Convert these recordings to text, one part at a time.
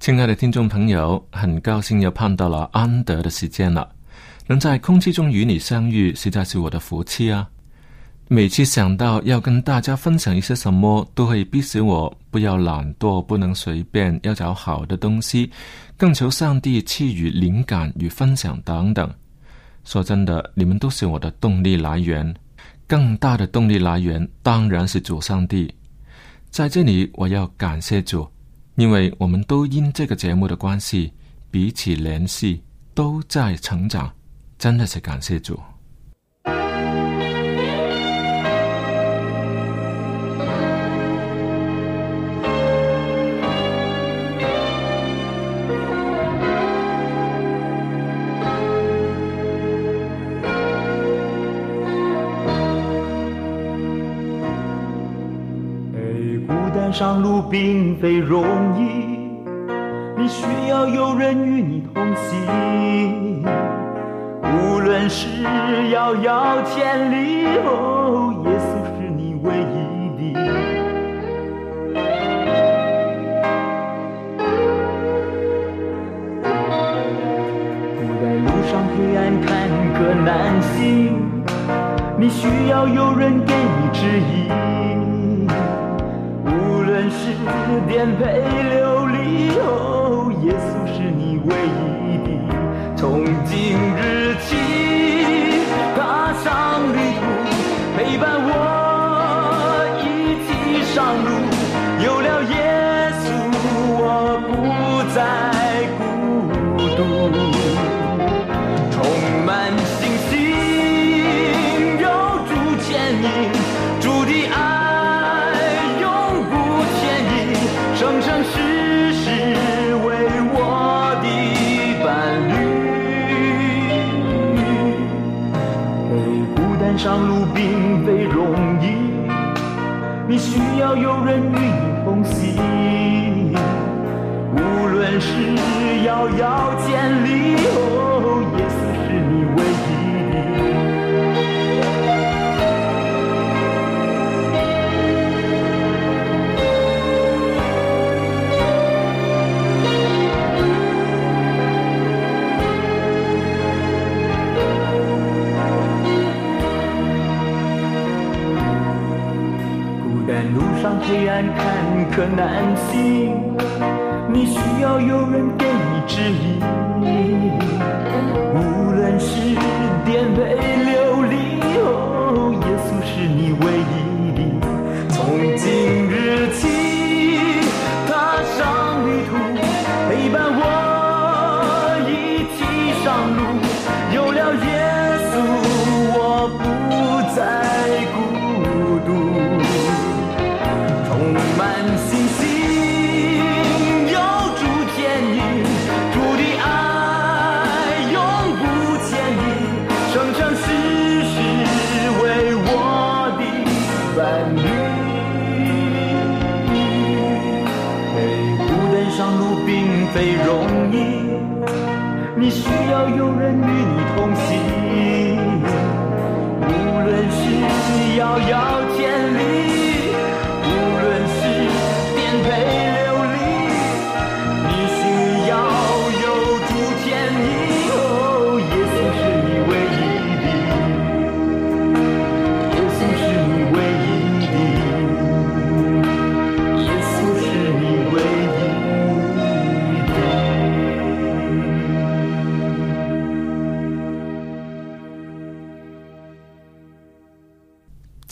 亲爱的听众朋友，很高兴又碰到了安德的时间了。能在空气中与你相遇，实在是我的福气啊！每次想到要跟大家分享一些什么，都会逼使我不要懒惰，不能随便，要找好的东西，更求上帝赐予灵感与分享等等。说真的，你们都是我的动力来源。更大的动力来源当然是主上帝。在这里，我要感谢主。因为我们都因这个节目的关系彼此联系，都在成长，真的是感谢主。上路并非容易，你需要有人与你同行。无论是遥遥千里，哦，耶稣是你唯一的。孤单路上黑暗坎坷难行，你需要有人给你指引。是颠沛流离，哦，耶稣是你唯一的。从今日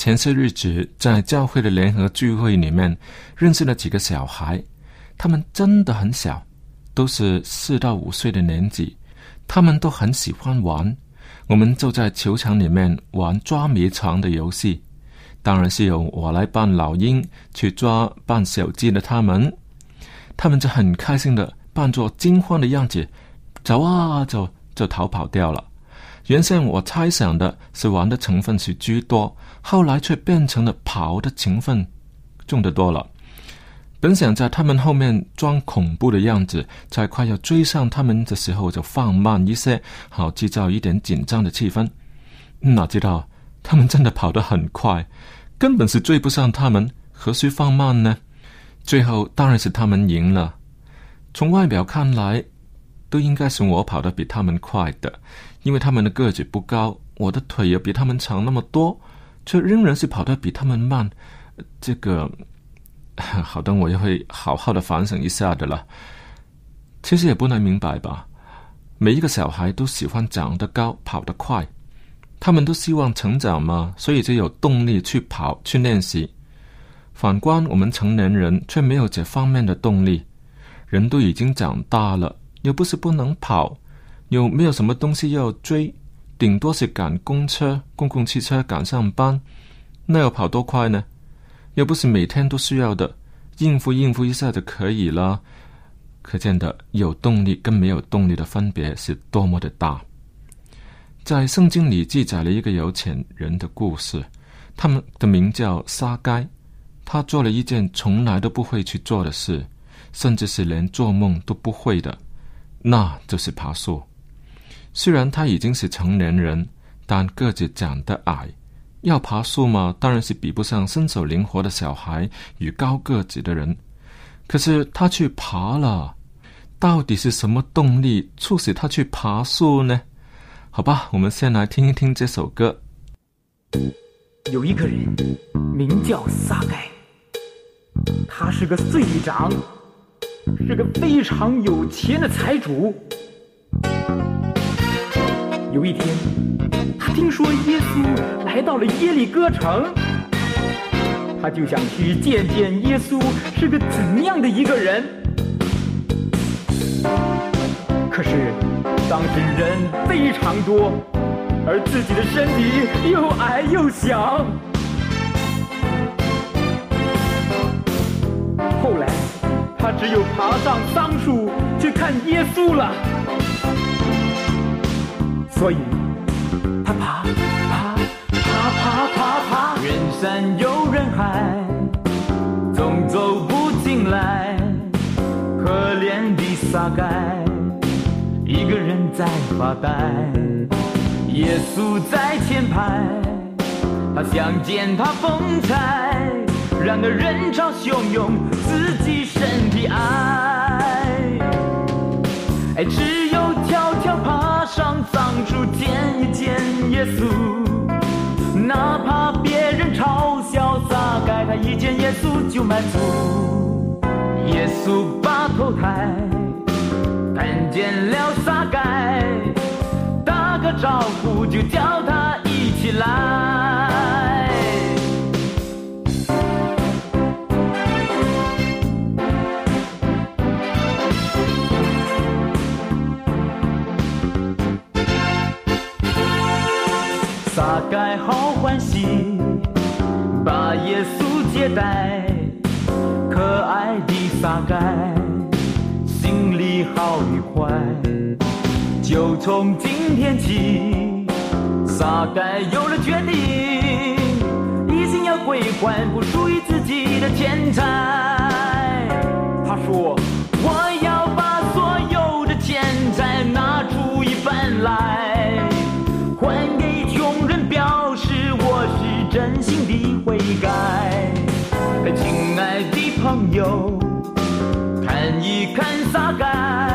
前些日子在教会的联合聚会里面，认识了几个小孩，他们真的很小，都是四到五岁的年纪，他们都很喜欢玩。我们就在球场里面玩抓迷藏的游戏，当然是由我来扮老鹰去抓扮小鸡的他们，他们就很开心的扮作惊慌的样子，走啊走就逃跑掉了。原先我猜想的是玩的成分是居多，后来却变成了跑的成分重得多了。本想在他们后面装恐怖的样子，在快要追上他们的时候就放慢一些，好制造一点紧张的气氛。哪知道他们真的跑得很快，根本是追不上他们，何须放慢呢？最后当然是他们赢了。从外表看来，都应该是我跑得比他们快的，因为他们的个子不高，我的腿也比他们长那么多，却仍然是跑得比他们慢。这个，好的，我也会好好的反省一下的了。其实也不难明白吧，每一个小孩都喜欢长得高、跑得快，他们都希望成长嘛，所以就有动力去跑、去练习。反观我们成年人，却没有这方面的动力。人都已经长大了，又不是不能跑，又没有什么东西要追，顶多是赶公车、公共汽车赶上班，那要跑多快呢？又不是每天都需要的，应付应付一下就可以了。可见的有动力跟没有动力的分别是多么的大。在圣经里记载了一个有钱人的故事，他们的名叫撒该，他做了一件从来都不会去做的事。甚至是连做梦都不会的，那就是爬树。虽然他已经是成年人，但个子长得矮，要爬树嘛，当然是比不上身手灵活的小孩与高个子的人。可是他去爬了，到底是什么动力促使他去爬树呢？好吧，我们先来听一听这首歌。有一个人名叫撒盖，他是个税吏长，是个非常有钱的财主。有一天，他听说耶稣来到了耶利哥城，他就想去见见耶稣是个怎样的一个人。可是，当时人非常多，而自己的身体又矮又小。后来，他只有爬上桑树去看耶稣了。所以，他爬爬爬爬爬爬，人山又人海，总走不进来。可怜的撒该，一个人在发呆。耶稣在前排，他想见他风采，然而人潮汹涌，自己身体矮。哎，只见一见耶稣，哪怕别人嘲笑撒该，他一见耶稣就满足。耶稣把头抬，看见了撒该，打个招呼就叫他一起来。在，可爱的发呆，心里好愉快。就从今天起，撒该有了决定，一心要归还不属于自己的钱财。他说，我要把所有的钱财拿出一半来，还给穷人，表示我是真心的悔改。亲爱的朋友看一看撒干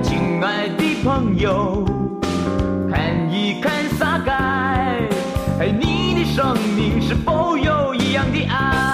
亲爱的朋友，看一看撒该，你的生命是否有一样的爱？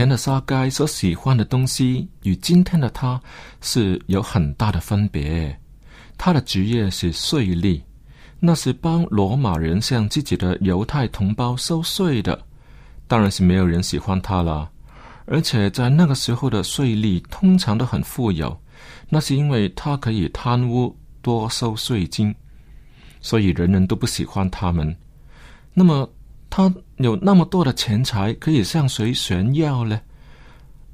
前的沙该所喜欢的东西与今天的他是有很大的分别。他的职业是税吏，那是帮罗马人向自己的犹太同胞收税的，当然是没有人喜欢他了。而且在那个时候的税吏通常都很富有，那是因为他可以贪污多收税金，所以人人都不喜欢他们。那么他有那么多的钱财，可以向谁炫耀呢？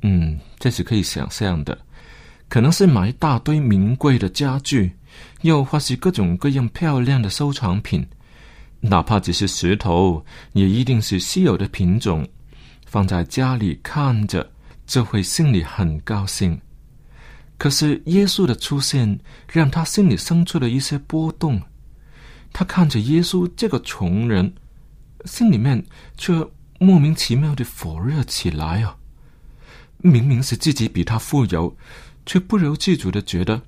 嗯，这是可以想象的，可能是买一大堆名贵的家具，又或是各种各样漂亮的收藏品，哪怕只是石头，也一定是稀有的品种，放在家里看着，就会心里很高兴。可是耶稣的出现，让他心里生出了一些波动。他看着耶稣这个穷人。心里面却莫名其妙的火热起来啊！明明是自己比他富有，却不由自主的觉得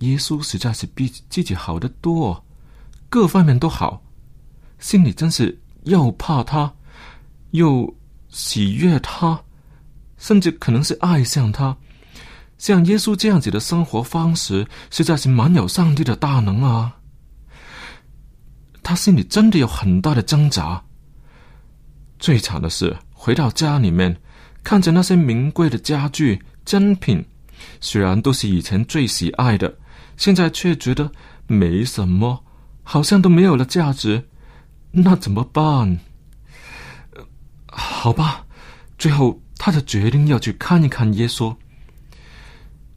耶稣实在是比自己好得多，各方面都好，心里真是又怕他，又喜悦他，甚至可能是爱上他。像耶稣这样子的生活方式，实在是蛮有上帝的大能啊！他心里真的有很大的挣扎。最惨的是，回到家里面，看着那些名贵的家具、珍品，虽然都是以前最喜爱的，现在却觉得没什么，好像都没有了价值。那怎么办？好吧，最后他就决定要去看一看耶稣。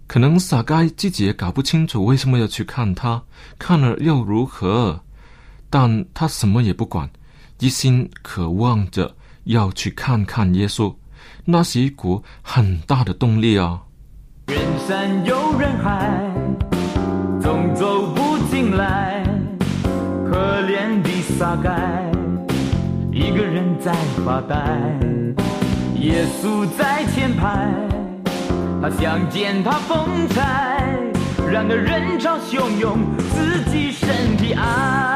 可能傻该自己也搞不清楚为什么要去看他，看了又如何？但他什么也不管，一心渴望着要去看看耶稣，那是一股很大的动力啊！人山又人海，总走不进来。可怜的撒该，一个人在发呆。耶稣在前排，他想见他风采，然而人潮汹涌，自己身体矮。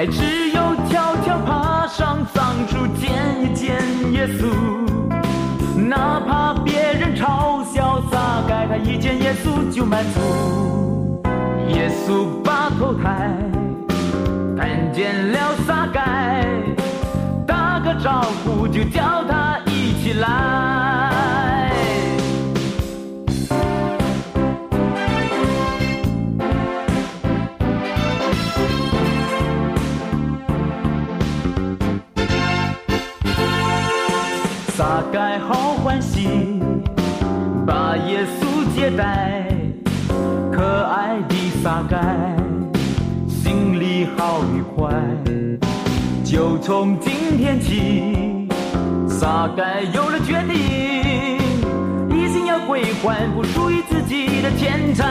哎，只有悄悄爬上桑树见一见耶稣，哪怕别人嘲笑撒该，他一见耶稣就满足。耶稣把头抬，看见了撒该，打个招呼就叫他一起来。待，可爱的撒该，心里好愉快。就从今天起，撒该有了决定，一心要归还不属于自己的钱财。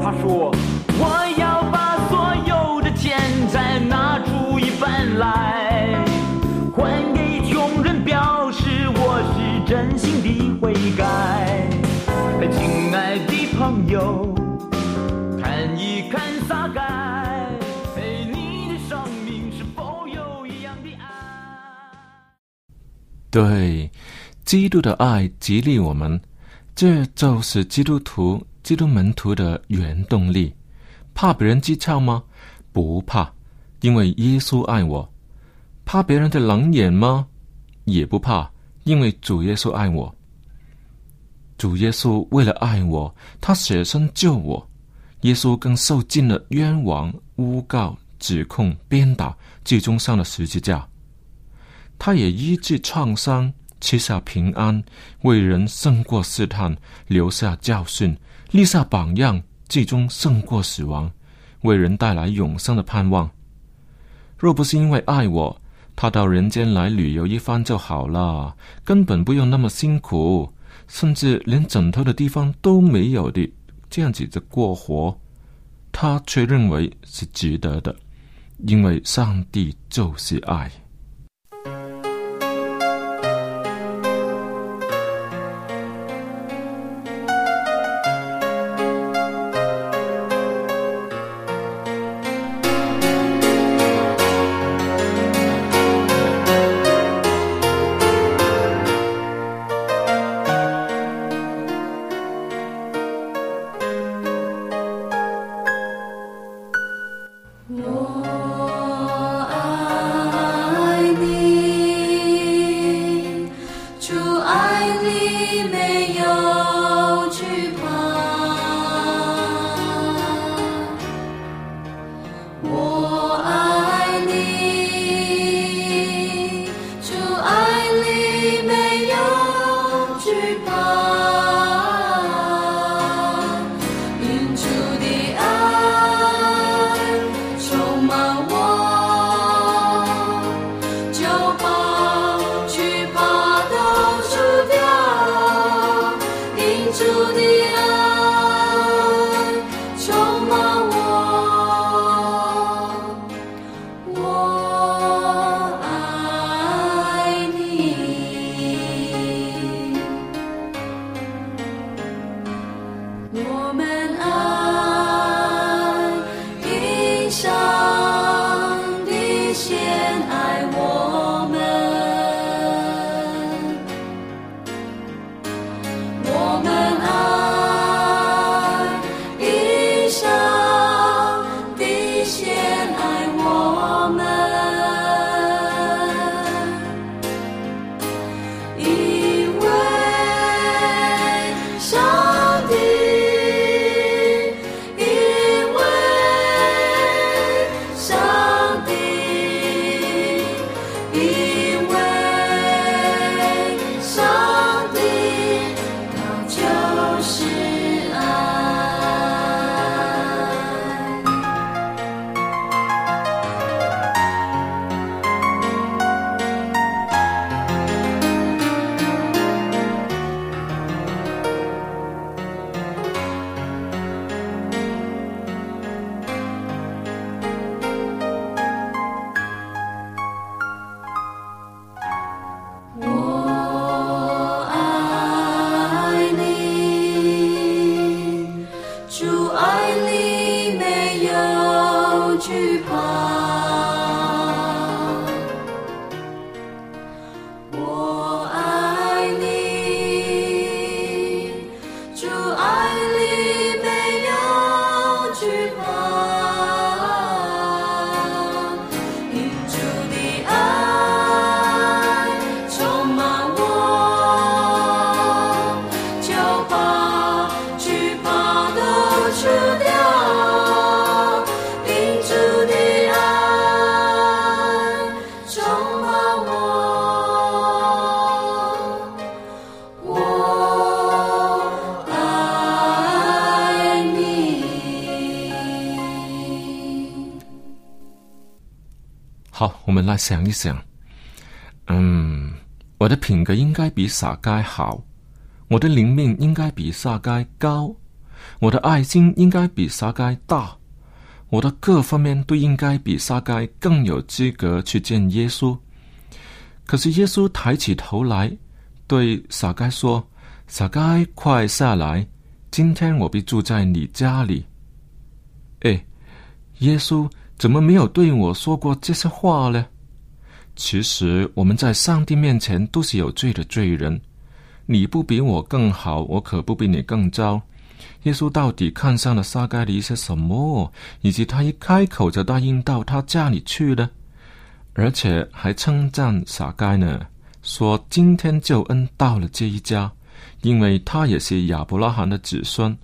他说我要把所有的钱财拿出一半来，还给穷人，表示我是真心的悔改。亲爱的朋友，看一看撒该，你的生命是否有一样的爱？对，基督的爱激励我们，这就是基督徒、基督门徒的原动力。怕别人讥诮吗？不怕，因为耶稣爱我。怕别人的冷眼吗？也不怕，因为主耶稣爱我。主耶稣为了爱我，他舍身救我。耶稣更受尽了冤枉、诬告、指控、鞭打，最终上了十字架。他也医治创伤，赐下平安，为人胜过试探，留下教训，立下榜样，最终胜过死亡，为人带来永生的盼望。若不是因为爱我，他到人间来旅游一番就好了，根本不用那么辛苦，甚至连枕头的地方都没有的，这样子的过活，他却认为是值得的，因为上帝就是爱。们来想一想。嗯，我的品格应该比撒该好，我的灵命应该比撒该高，我的爱心应该比撒该大，我的各方面都应该比撒该更有资格去见耶稣。可是耶稣抬起头来，对撒该说：“撒该，快下来，今天我必住在你家里。”哎，耶稣怎么没有对我说过这些话呢？其实我们在上帝面前都是有罪的罪人，你不比我更好，我可不比你更糟。耶稣到底看上了撒该的一些什么，以及他一开口就答应到他家里去呢？而且还称赞撒该呢，说今天救恩到了这一家，因为他也是亚伯拉罕的子孙。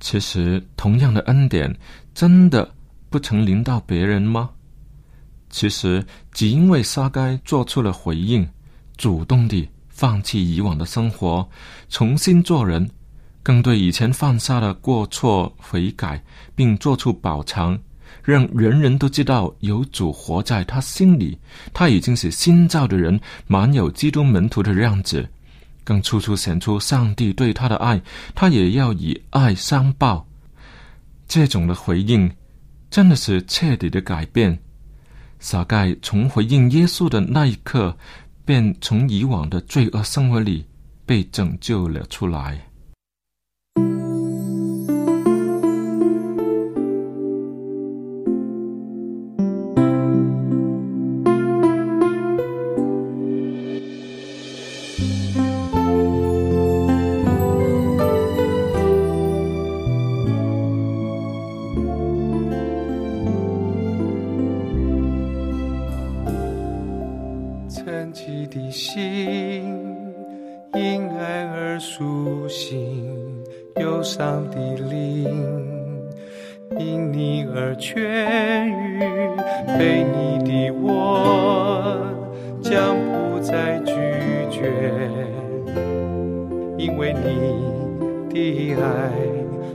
其实，同样的恩典，真的不曾临到别人吗？其实，只因为撒该做出了回应，主动地放弃以往的生活，重新做人，更对以前犯下的过错悔改，并做出补偿，让人人都知道有主活在他心里，他已经是新造的人，满有基督门徒的样子，更处处显出上帝对他的爱，他也要以爱相报。这种的回应，真的是彻底的改变。撒盖从回应耶稣的那一刻，便从以往的罪恶生活里被拯救了出来。你的心，因爱而苏醒；忧伤的灵，因你而痊愈。被你的我，将不再拒绝，因为你的爱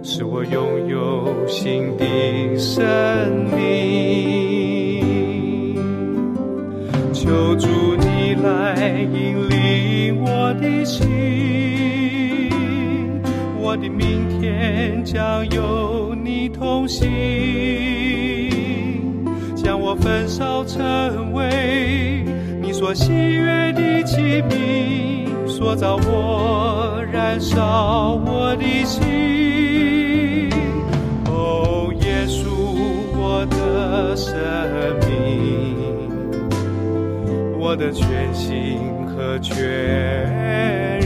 使我拥有新的生命。求主来引领我的心，我的明天将有你同行，将我焚烧成为你所喜悦的器皿，塑造我，燃烧我的心。我的全心和全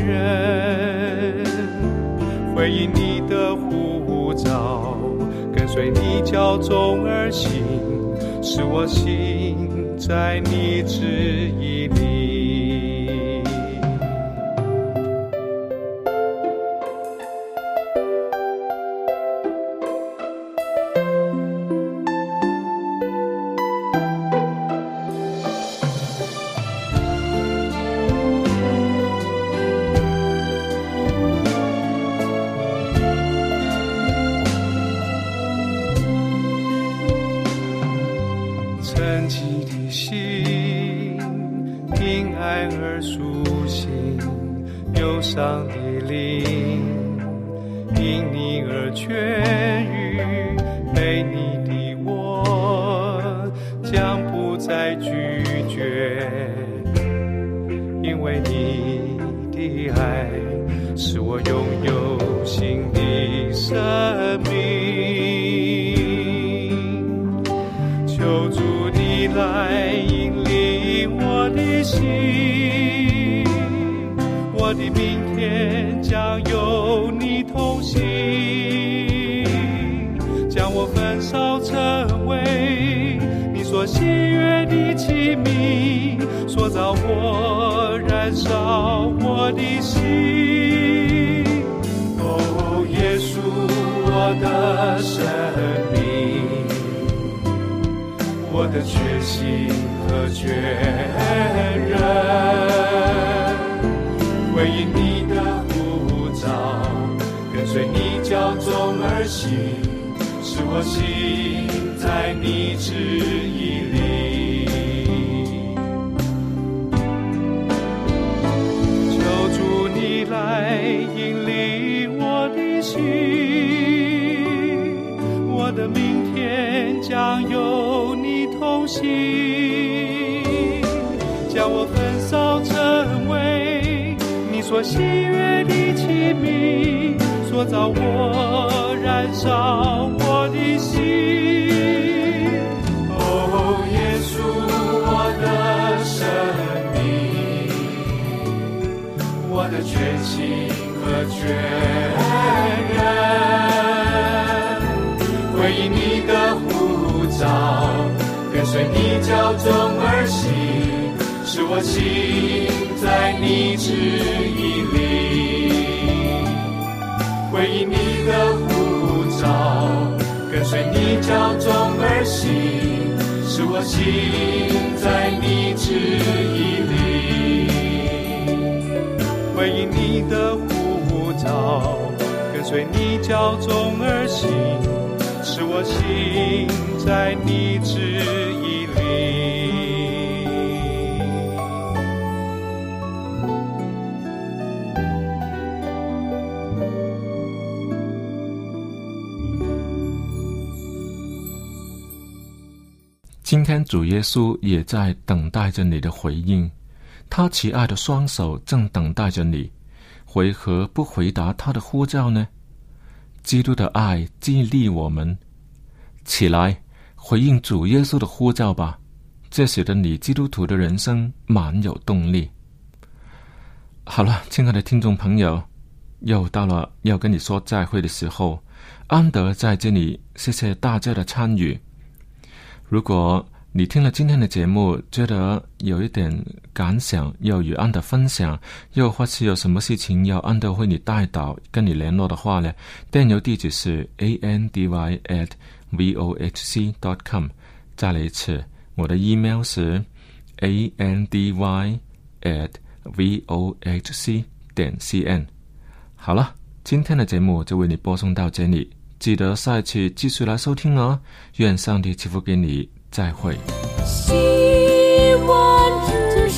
人，回应你的呼召，跟随你脚中而行，使我心在你指引的灵，因你而痊愈。被你的我，将不再拒绝，因为你的爱使我拥有新的生命。求主你来引领我的心，我的命所喜悦的器皿，塑造我，燃烧我的心。哦，耶稣，我的生命。我的决心和全人，回应你的呼召，跟随你教中而行，使我心在你旨意里。求主你来引领我的心，我的明天将有你同行，将我焚烧成为你所喜悦的器皿，塑造我，燃烧我的心。确认回应你的呼召跟随你脚中而行使我心在你指引里。回应你的呼召跟随你脚中而行使我心在你指引里。回应你的呼跟随你脚中而行，使我心在你旨意里。今天主耶稣也在等待着你的回应，他慈爱的双手正等待着你，为何不回答他的呼召呢？基督的爱激励我们，起来回应主耶稣的呼召吧，这使得你基督徒的人生满有动力。好了，亲爱的听众朋友，又到了要跟你说再会的时候，安德在这里，谢谢大家的参与。如果你听了今天的节目，觉得有一点感想，要与安德分享，又或是有什么事情要安德为你带导、跟你联络的话呢？电邮地址是 a n d y at v o h c dot com。再来一次，我的 email 是 a n d y at v o h c 点 c n。好了，今天的节目就为你播送到这里。记得下一次继续来收听哦。愿上帝赐福给你，再会。希望之，